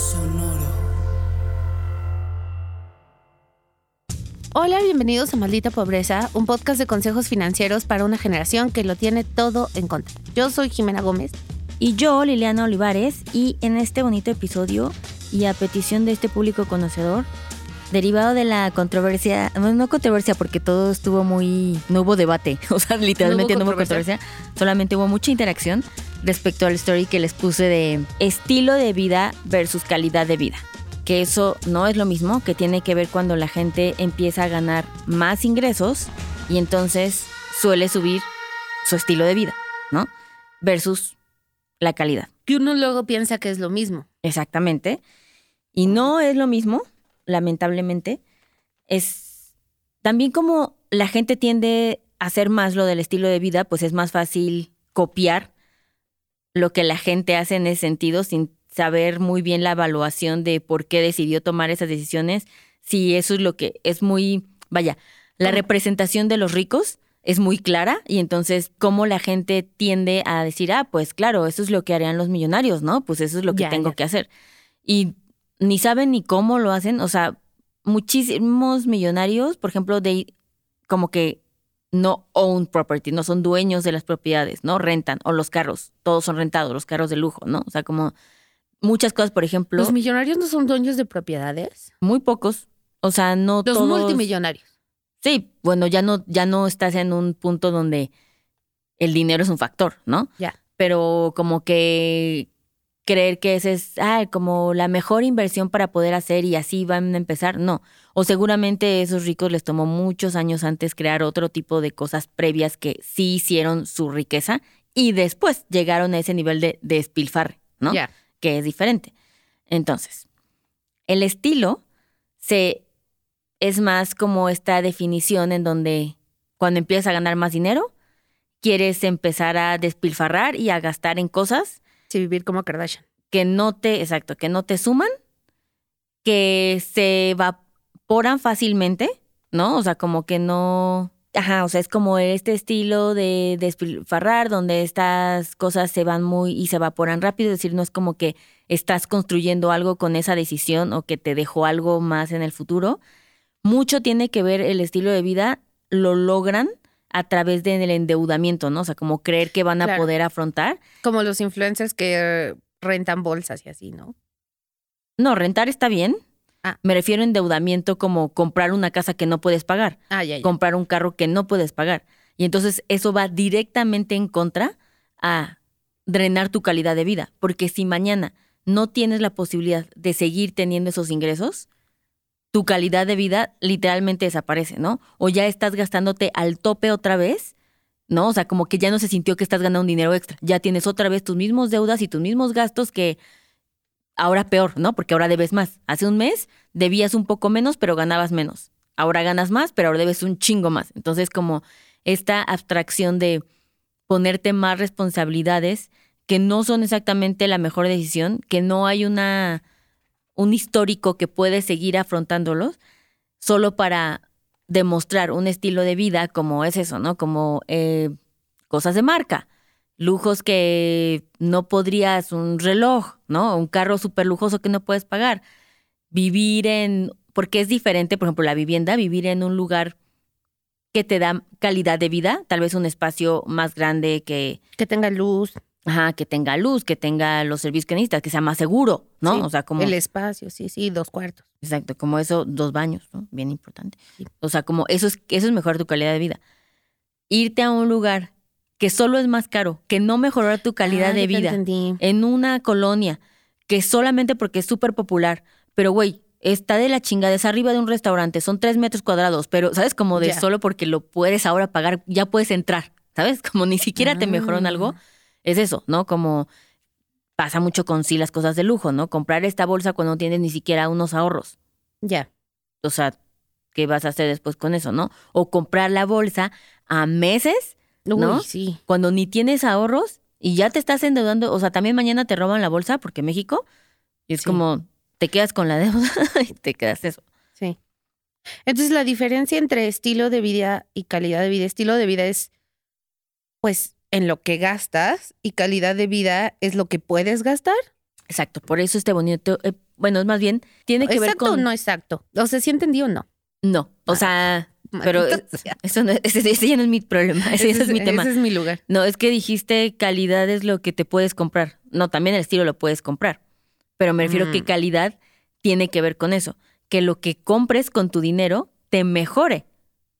Sonoro. Hola, bienvenidos a Maldita Pobreza, un podcast de consejos financieros para una generación que lo tiene todo en contra. Yo soy Jimena Gómez. Y yo, Liliana Olivares, y en este bonito episodio, y a petición de este público conocedor, derivado de la controversia, no, no controversia porque todo estuvo muy, no hubo debate, o sea, literalmente no hubo, controversia, solamente hubo mucha interacción respecto al story que les puse de estilo de vida versus calidad de vida. Que eso no es lo mismo, que tiene que ver cuando la gente empieza a ganar más ingresos y entonces suele subir su estilo de vida, ¿no? Versus la calidad. Que uno luego piensa que es lo mismo. Exactamente. Y no es lo mismo, lamentablemente. Es también como la gente tiende a hacer más lo del estilo de vida, pues es más fácil copiar lo que la gente hace en ese sentido sin saber muy bien la evaluación de por qué decidió tomar esas decisiones. Si eso es lo que es muy, vaya, la representación de los ricos es muy clara y entonces cómo la gente tiende a decir, ah, pues claro, eso es lo que harían los millonarios, ¿no? Pues eso es lo que Ya, tengo ya. que hacer. Y ni saben ni cómo lo hacen, o sea, muchísimos millonarios, por ejemplo, de como que no own property, no son dueños de las propiedades, ¿no? Rentan, o los carros, todos son rentados, los carros de lujo, ¿no? O sea, como muchas cosas, por ejemplo, Los millonarios no son dueños de propiedades. muy pocos, o sea, no Los todos. multimillonarios. Sí, bueno, ya no, ya no estás en un punto donde el dinero es un factor, ¿no? Ya. Pero como que creer que esa es ah, como la mejor inversión para poder hacer y así van a empezar, no. O seguramente a esos ricos les tomó muchos años antes crear otro tipo de cosas previas que sí hicieron su riqueza y después llegaron a ese nivel de, de despilfarre, ¿no? Ya. que es diferente. Entonces, el estilo se es más como esta definición en donde cuando empiezas a ganar más dinero, quieres empezar a despilfarrar y a gastar en cosas Sí, vivir como Kardashian. que no te, exacto, que no te suman, que se evaporan fácilmente, ¿no? O sea, como que no, ajá, o sea, es como este estilo de despilfarrar donde estas cosas se van muy y se evaporan rápido, es decir, no es como que estás construyendo algo con esa decisión o que te dejó algo más en el futuro. Mucho tiene que ver el estilo de vida, lo logran a través del endeudamiento, ¿no? O sea, como creer que van a Claro. poder afrontar. Como los influencers que eh, rentan bolsas y así, ¿no? No, rentar está bien. Ah. Me refiero a endeudamiento como comprar una casa que no puedes pagar, Ah, ya, ya. comprar un carro que no puedes pagar. Y entonces eso va directamente en contra a drenar tu calidad de vida. Porque si mañana no tienes la posibilidad de seguir teniendo esos ingresos, tu calidad de vida literalmente desaparece, ¿no? O ya estás gastándote al tope otra vez, ¿no? O sea, como que ya no se sintió que estás ganando un dinero extra. Ya tienes otra vez tus mismos deudas y tus mismos gastos que ahora peor, ¿no? Porque ahora debes más. Hace un mes debías un poco menos, pero ganabas menos. Ahora ganas más, pero ahora debes un chingo más. Entonces, como esta abstracción de ponerte más responsabilidades que no son exactamente la mejor decisión, que no hay una un histórico que puedes seguir afrontándolos solo para demostrar un estilo de vida como es eso, ¿no? Como eh, cosas de marca, lujos que no podrías, un reloj, ¿no? Un carro súper lujoso que no puedes pagar. Vivir en, porque es diferente, por ejemplo, la vivienda, vivir en un lugar que te da calidad de vida, tal vez un espacio más grande que, Que tenga luz. Ajá, que tenga luz, que tenga los servicios que necesitas, que sea más seguro, ¿no? sí, o sea, como El espacio, sí, sí, dos cuartos. Exacto, como eso, dos baños, ¿no? Bien importante. Sí. O sea, como eso es, eso es mejorar tu calidad de vida. Irte a un lugar que solo es más caro, que no mejorar tu calidad Ah, de te vida, entendí. en una colonia que solamente porque es súper popular, pero güey, está de la chingada, es arriba de un restaurante, son tres metros cuadrados, pero, ¿sabes? Como de Ya. solo porque lo puedes ahora pagar, ya puedes entrar, ¿sabes? Como ni siquiera te mejoró en algo, Ah. Es eso, ¿no? Como pasa mucho con sí las cosas de lujo, ¿no? Comprar esta bolsa cuando no tienes ni siquiera unos ahorros Ya. o sea, ¿qué vas a hacer después con eso, no? O comprar la bolsa a meses ¿No? Sí. cuando ni tienes ahorros y ya te estás endeudando, o sea, también mañana te roban la bolsa porque México y es Sí. como te quedas con la deuda y te quedas eso. Sí. Entonces, la diferencia entre estilo de vida y calidad de vida, estilo de vida es, pues, en lo que gastas y calidad de vida es lo que puedes gastar. Exacto, por eso este bonito, eh, bueno, es más bien, tiene que ver ¿Exacto con... o no exacto? O sea, ¿sí entendí o no? No, o sea, pero sea. eso no, ese, ese ya no es mi problema, ese, ya es mi tema. Ese es mi lugar. No, es que dijiste calidad es lo que te puedes comprar. No, también el estilo lo puedes comprar. Pero me refiero que Mm. calidad tiene que ver con eso. Que lo que compres con tu dinero te mejore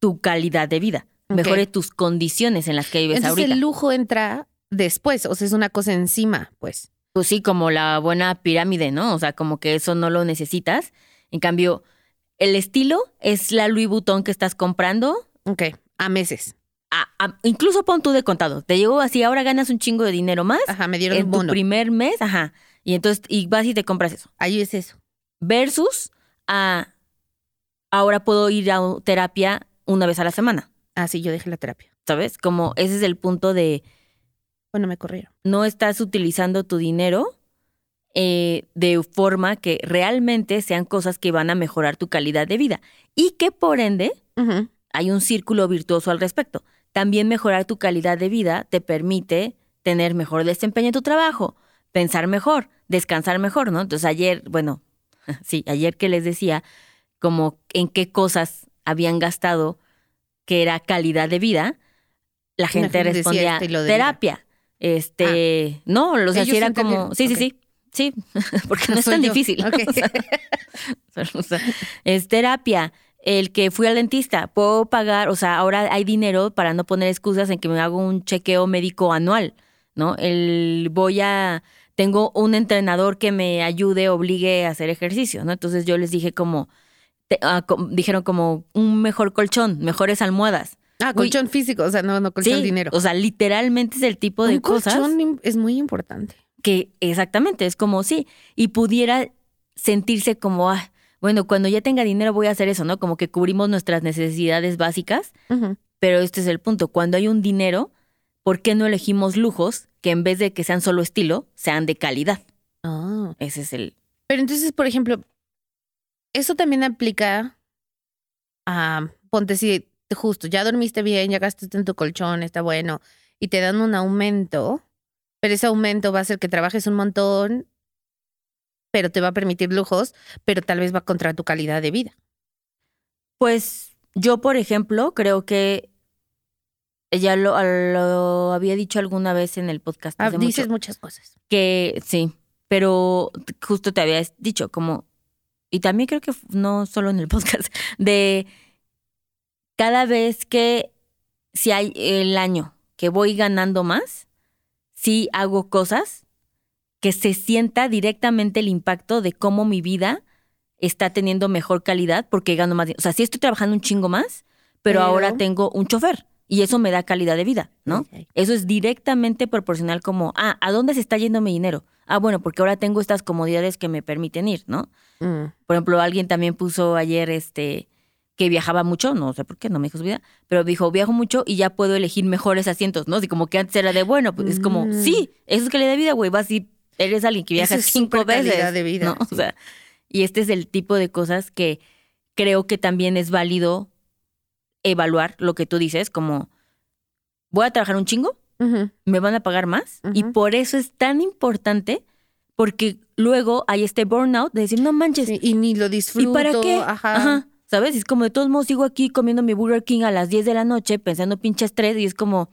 tu calidad de vida, Mejore tus condiciones en las que vives Entonces ahorita. el lujo entra después, o sea, es una cosa encima, pues. Pues sí, como la buena pirámide, ¿no? O sea, como que eso no lo necesitas. En cambio, el estilo es la Louis Vuitton que estás comprando. Ok, a meses. a- a- incluso pon tú de contado. Te llegó así, ahora ganas un chingo de dinero más Ajá, me dieron en un tu bono. primer mes, ajá. Y entonces, y vas y te compras eso. Ahí es eso. Versus a ahora puedo ir a terapia una vez a la semana. Ah, sí, yo dejé la terapia. ¿Sabes? Como ese es el punto de Bueno, me corrieron. no estás utilizando tu dinero eh, de forma que realmente sean cosas que van a mejorar tu calidad de vida. Y que por ende hay un círculo virtuoso al respecto. También mejorar tu calidad de vida te permite tener mejor desempeño en tu trabajo, pensar mejor, descansar mejor, ¿no? Entonces ayer, bueno, sí, ayer que les decía como en qué cosas habían gastado que era calidad de vida, la gente respondía terapia. Este, no, o sea, sí era como, sí, sí, sí. Sí, porque no es tan yo. difícil. Ok. O sea, o sea, es terapia. El que fui al dentista, puedo pagar, o sea, ahora hay dinero para no poner excusas en que me hago un chequeo médico anual, ¿no? El voy a, tengo un entrenador que me ayude, obligue a hacer ejercicio, ¿no? Entonces yo les dije como, te- ah, dijeron como un mejor colchón, mejores almohadas. Ah, Uy. colchón físico, o sea, no, no colchón Sí, dinero. O sea, literalmente es el tipo de un cosas colchón es muy importante. que exactamente es como sí y pudiera sentirse como ah, bueno cuando ya tenga dinero voy a hacer eso no como que cubrimos nuestras necesidades básicas pero este es el punto cuando hay un dinero por qué no elegimos lujos que en vez de que sean solo estilo sean de calidad Ah. ese es el Pero entonces, por ejemplo, eso también aplica a, ponte si justo, ya dormiste bien, ya gastaste en tu colchón, está bueno, y te dan un aumento, pero ese aumento va a hacer que trabajes un montón, pero te va a permitir lujos, pero tal vez va contra tu calidad de vida. pues yo por ejemplo creo que ya lo, lo había dicho alguna vez en el podcast Ah, dices mucho. muchas cosas. Que sí, pero justo te había dicho como, y también creo que no solo en el podcast, de cada vez que, si hay el año que voy ganando más, sí hago cosas que se sienta directamente el impacto de cómo mi vida está teniendo mejor calidad porque gano más. dinero. O sea, sí estoy trabajando un chingo más, pero, Pero- ahora tengo un chofer y eso me da calidad de vida, ¿no? Eso es directamente proporcional como, ah, ¿a dónde se está yendo mi dinero? Ah, bueno, porque ahora tengo estas comodidades que me permiten ir, ¿no? Mm. Por ejemplo, alguien también puso ayer este que viajaba mucho, no sé por qué, no me dijo su vida, pero dijo, viajo mucho y ya puedo elegir mejores asientos, ¿no? Así como que antes era de, bueno, pues es como, Mm. sí, eso es calidad de vida, güey, vas y eres alguien que viaja Eso es cinco veces. calidad de vida, ¿no? O sea, y este es el tipo de cosas que creo que también es válido evaluar lo que tú dices, como, voy a trabajar un chingo, me van a pagar más y por eso es tan importante porque luego hay este burnout de decir, no manches, Sí, y ni lo ¿y disfruto. para qué? Ajá. ¿Sabes? Y es como de todos modos sigo aquí comiendo mi Burger King a las 10 de la noche pensando pinche estrés y es como,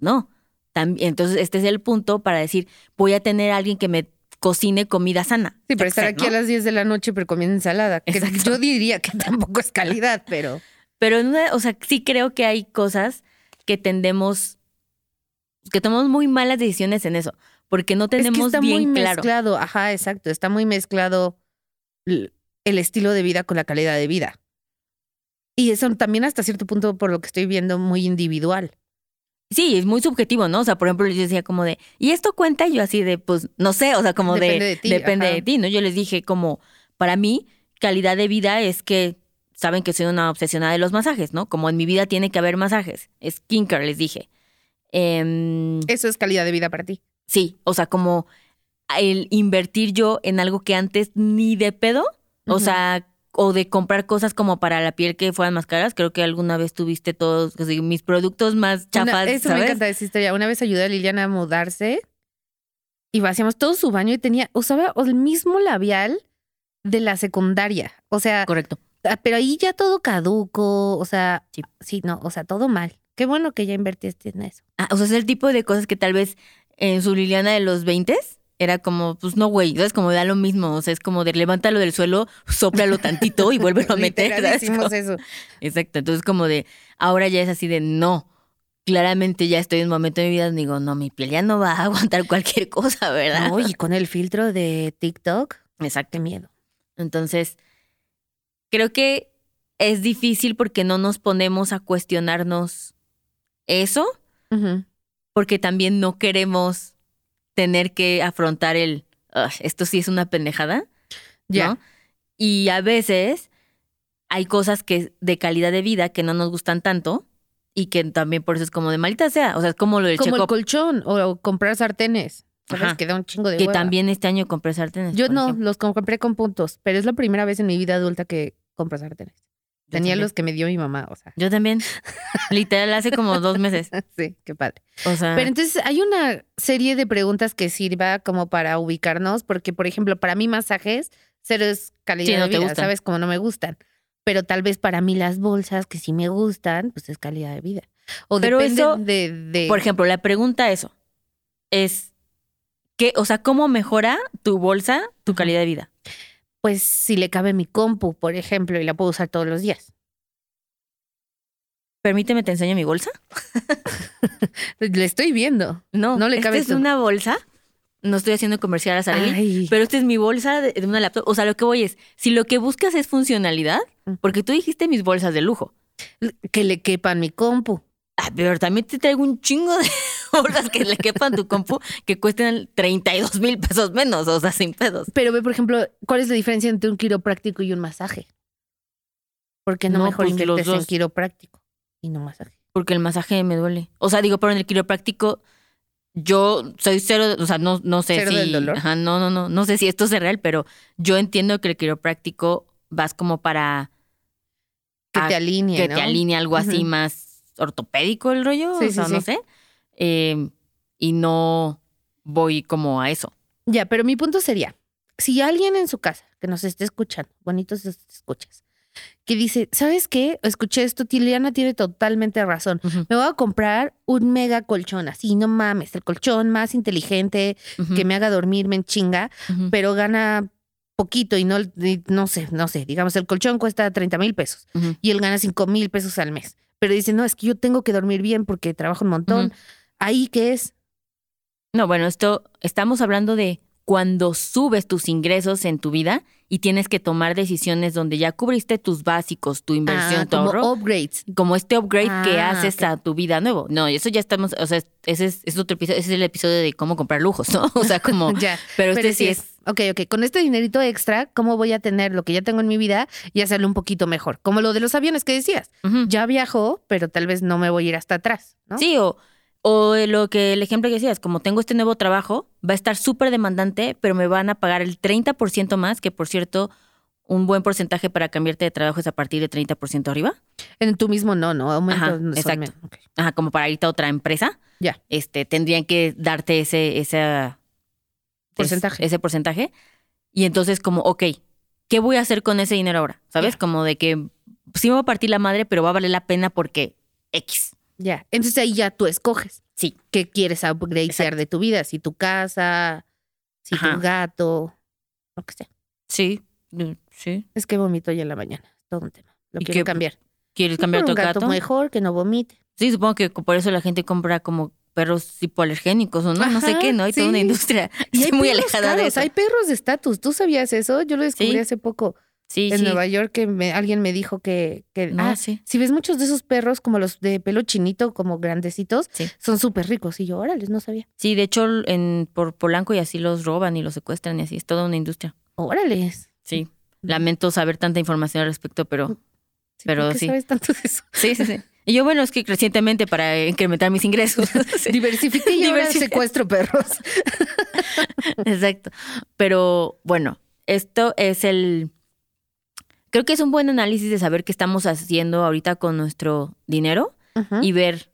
no. También, entonces este es el punto para decir, voy a tener a alguien que me cocine comida sana. Sí, pero estar aquí a las 10 de la noche pero comiendo ensalada. Que Exacto. yo diría que tampoco es calidad, pero... Pero, en una- o sea, sí creo que hay cosas que tendemos, que tomamos muy malas decisiones en eso, porque no es que tenemos está bien muy claro. mezclado. Ajá, exacto. Está muy mezclado el estilo de vida con la calidad de vida. Y eso también hasta cierto punto, por lo que estoy viendo, muy individual. Sí, es muy subjetivo, ¿no? O sea, por ejemplo, yo decía como de, ¿y esto cuenta? Y yo así de, pues, no sé, o sea, como Depende de, de ti, depende ajá. de ti, ¿no? Yo les dije como, para mí, calidad de vida es que saben que soy una obsesionada de los masajes, ¿no? Como en mi vida tiene que haber masajes. Skincare, les dije. Em, Eso es calidad de vida para ti. sí, o sea, como el invertir yo en algo que antes ni de pedo, o sea, o de comprar cosas como para la piel que fueran más caras. Creo que alguna vez tuviste todos mis productos más Una- chafas, eso ¿sabes? me encanta esa historia. Una vez ayudé a Liliana a mudarse y vaciamos todo su baño y tenía, usaba el mismo labial de la secundaria. O sea, Correcto. Ah, pero ahí ya todo caduco, o sea, Sí. sí, no, o sea, todo mal. Qué bueno que ya invertiste en eso. Ah, o sea, es el tipo de cosas que tal vez en su Liliana de los 20 era como, pues no, güey, es como da lo mismo. O sea, es como de levántalo del suelo, sóplalo tantito y vuélvelo a meter. Hicimos eso. Exacto. Entonces, como de ahora ya es así de no. Claramente ya estoy en un momento de mi vida donde digo, no, mi piel ya no va a aguantar cualquier cosa, ¿verdad? No, y con el filtro de TikTok, Exacto. qué miedo. Entonces, creo que es difícil porque no nos ponemos a cuestionarnos eso, porque también no queremos tener que afrontar el, "Ugh, esto sí es una pendejada, Ya. ¿no? Y a veces hay cosas que de calidad de vida que no nos gustan tanto y que también por eso es como de malita sea, o sea, es como lo del Como el colchón o comprar sartenes. ¿Sabes? Que da un chingo de que hueva. también este año compré sartenes. Yo no, ejemplo. los compré con puntos, pero es la primera vez en mi vida adulta que compro sartenes. Yo Tenía también. los que me dio mi mamá, o sea. Yo también. Literal, hace como dos meses. Sí, qué padre. O sea, Pero entonces hay una serie de preguntas que sirva como para ubicarnos, porque por ejemplo, para mí masajes, cero es calidad Sí, no de te vida, gustan. ¿sabes? Como no me gustan. Pero tal vez para mí las bolsas, que sí me gustan, pues es calidad de vida. O Pero depende eso, de, de- por ejemplo, la pregunta eso es, ¿qué, o sea, ¿cómo mejora tu bolsa tu calidad de vida? pues si le cabe mi compu, por ejemplo, y la puedo usar todos los días. Permíteme, te enseño mi bolsa. Le estoy viendo. No, No le esta cabe es tu- una bolsa. No estoy haciendo comercial a Sareli, pero esta es mi bolsa de, de una laptop. O sea, lo que voy es, si lo que buscas es funcionalidad, porque tú dijiste mis bolsas de lujo. que le quepan mi compu. Ah, pero también te traigo un chingo de bolsas que le quepan tu compu que cuestan 32 mil pesos menos, o sea, sin pesos. Pero ve, por ejemplo, ¿cuál es la diferencia entre un quiropráctico y un masaje? Porque no, No, mejor pues, los inviertes en quiropráctico y no masaje. Porque el masaje me duele. O sea, digo, pero en el quiropráctico, yo soy cero, o sea, no, no sé ¿Cero si. del dolor? Ajá, no, no, no. No sé si esto es real, pero yo entiendo que el quiropráctico vas como para Que te alinee, que ¿no? te alinee algo así más ortopédico el rollo. Sí, o sí, no sí. sé. Eh, y no voy como a eso. Ya, pero mi punto sería, si alguien en su casa que nos esté escuchando, bonitos es- escuchas, que dice, ¿sabes qué? Escuché esto, Tiliana tiene totalmente razón. Me voy a comprar un mega colchón, así, no mames, el colchón más inteligente, que me haga dormirme en chinga, pero gana poquito y no, y no sé, no sé, digamos, el colchón cuesta 30 mil pesos y él gana 5 mil pesos al mes. Pero dice, no, es que yo tengo que dormir bien porque trabajo un montón. Ahí que es, No, bueno, esto estamos hablando de cuando subes tus ingresos en tu vida y tienes que tomar decisiones donde ya cubriste tus básicos, tu inversión, ah, tu como ahorro, upgrades. como este upgrade que Ah, haces a tu vida nuevo. No, eso ya estamos, o sea, ese es, es otro episodio, ese es el episodio de cómo comprar lujos, ¿no? O sea, como, ya. pero, Pero este sí sí es, Ok, ok. Con este dinerito extra, ¿cómo voy a tener lo que ya tengo en mi vida y hacerlo un poquito mejor? Como lo de los aviones que decías. Ya viajo, pero tal vez no me voy a ir hasta atrás, ¿no? Sí, o, o lo que el ejemplo que decías, como tengo este nuevo trabajo, va a estar súper demandante, pero me van a pagar el 30% más, que por cierto, un buen porcentaje para cambiarte de trabajo es a partir de 30% arriba. En tú mismo no, ¿no? Aumento Ajá, exacto. Ajá, como para irte a otra empresa. Ya. Este, tendrían que darte ese, ese Porcentaje. ese porcentaje. Y entonces, como, ok, ¿qué voy a hacer con ese dinero ahora? ¿Sabes? Como de que sí me va a partir la madre, pero va a valer la pena porque X. Ya. Entonces ahí ya tú escoges Sí. qué quieres upgradear de tu vida. Si tu casa, si Ajá. tu gato, lo que sea. Sí, sí. Es que vomito ya en la mañana. Todo un tema. Lo ¿Y quiero qué- cambiar. ¿Quieres cambiar tu gato, gato? mejor que no vomite. Sí, supongo que por eso la gente compra como perros hipoalergénicos o no, no sé qué, ¿no? Hay toda una industria Y hay Estoy muy alejada de eso. Hay perros de estatus. ¿Tú sabías eso? Yo lo descubrí Sí. hace poco. Sí, en sí. Nueva York que me- alguien me dijo que, que No, ah, sí. si ves muchos de esos perros como los de pelo chinito, como grandecitos, son súper ricos. Y yo, órale, no sabía. Sí, de hecho, en, por Polanco y así los roban y los secuestran y así. Es toda una industria. Órale. Sí. Lamento saber tanta información al respecto, pero Sí, Pero ¿por qué sí. sabes tanto de eso? sí, sí, sí. Y yo, bueno, es que recientemente para incrementar mis ingresos. Sí, Diversifique y ahora secuestro perros. Exacto. Pero bueno, esto es el... Creo que es un buen análisis de saber qué estamos haciendo ahorita con nuestro dinero y ver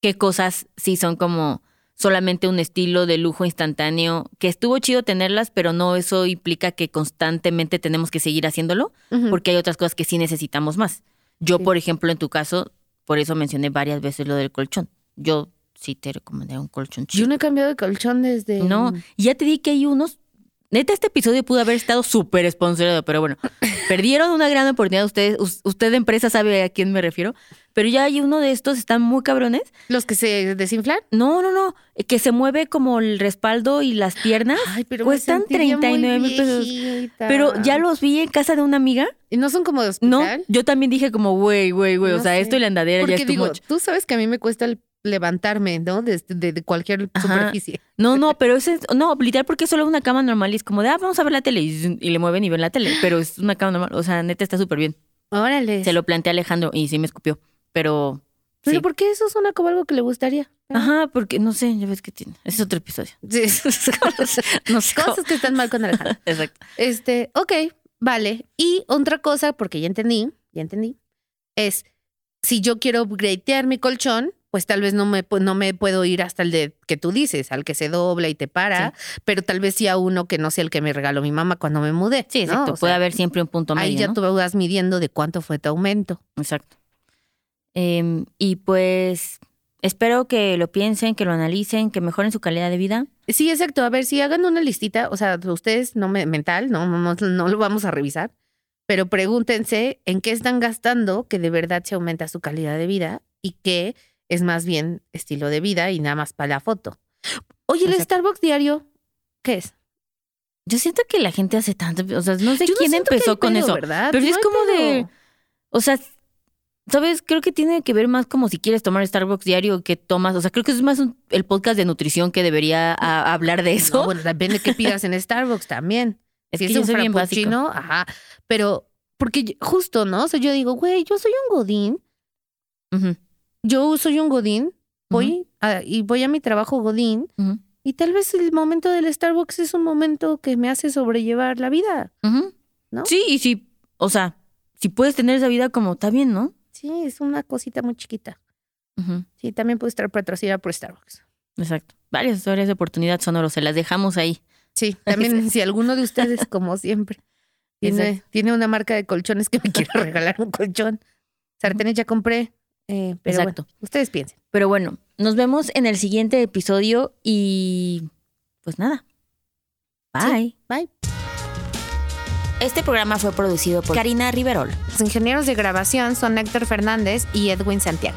qué cosas sí son como solamente un estilo de lujo instantáneo, que estuvo chido tenerlas, pero no eso implica que constantemente tenemos que seguir haciéndolo, porque hay otras cosas que sí necesitamos más. Yo, Sí. por ejemplo, en tu caso, por eso mencioné varias veces lo del colchón. Yo sí te recomendaría un colchón Yo chido. no he cambiado de colchón desde. No, ya te di que hay unos. Neta, este episodio pudo haber estado súper sponsorado, pero bueno, perdieron una gran oportunidad. Ustedes, us- usted de empresa sabe a quién me refiero, pero ya hay uno de estos, están muy cabrones. Los que se desinflan. No, no, no, que se mueve como el respaldo y las piernas. Ay, pero Cuestan me sentiría muy 39 mil pesos. Pero ya los vi en casa de una amiga. ¿Y no son como de No, hospital? yo también dije como, güey, güey, güey, o No sea, sé. esto y la andadera ya es digo, much. tú sabes que a mí me cuesta el levantarme, ¿no? De, de- de cualquier Ajá. superficie. No, no, pero es, no, literal porque es solo una cama normal y es como de, ah, vamos a ver la tele y, y le mueven y ven la tele, pero es una cama normal, o sea, neta está súper bien. Órale. Se lo planteé a Alejandro y sí me escupió, pero Pero sí. ¿por qué eso suena como algo que le gustaría? Ajá, porque no sé, ya ves que tiene. Ese es otro episodio. Sí. no sé. Cosas que están mal con Alejandro. Exacto. Este, ok, vale. Y otra cosa, porque ya entendí, ya entendí, es si yo quiero upgradear mi colchón, pues tal vez no me, no me puedo ir hasta el de que tú dices, al que se dobla y te para, pero tal vez sí a uno que no sea el que me regaló mi mamá cuando me mudé. Sí, ¿no? exacto. O Puede sea, haber siempre un punto medio. Ahí ya ¿no? tú vas midiendo de cuánto fue tu aumento. Exacto. Em, y pues espero que lo piensen, que lo analicen, que mejoren su calidad de vida. Sí, exacto. A ver, si hagan una listita, o sea, ustedes, no me, mental, no, no, no lo vamos a revisar, pero pregúntense en qué están gastando que de verdad se aumenta su calidad de vida y qué es más bien estilo de vida y nada más para la foto. Oye, el. Starbucks diario, ¿qué es? Yo siento que la gente hace tanto, o sea, no sé Yo quién empezó con pedo, eso. ¿verdad? Pero No es como pedo. de, o sea, ¿sabes? Creo que tiene que ver más como si quieres tomar Starbucks diario que tomas, o sea, creo que es más un- el podcast de nutrición que debería a- hablar de eso. No, bueno, depende de qué pidas en Starbucks también. es si que es yo un soy bien básico. ajá. Pero, porque yo- justo, ¿no? O sea, yo digo, güey, yo soy un godín, Ujú, yo soy un godín, voy a- y voy a mi trabajo godín y tal vez el momento del Starbucks es un momento que me hace sobrellevar la vida. ¿No? Sí, y si, o sea, si puedes tener esa vida como, está bien, ¿no? Sí, es una cosita muy chiquita. Sí, también puede estar patrocinada por Starbucks. Exacto. Varias historias de oportunidad sonoro, se las dejamos ahí. Sí, también si alguno de ustedes, como siempre, tiene, tiene una marca de colchones que me quiere regalar un colchón. Sartenes ya compré, eh, pero Exacto. bueno, ustedes piensen. Pero bueno, nos vemos en el siguiente episodio y pues nada. Bye. Bye. Este programa fue producido por Karina Riverol. Los ingenieros de grabación son Héctor Fernández y Edwin Santiago.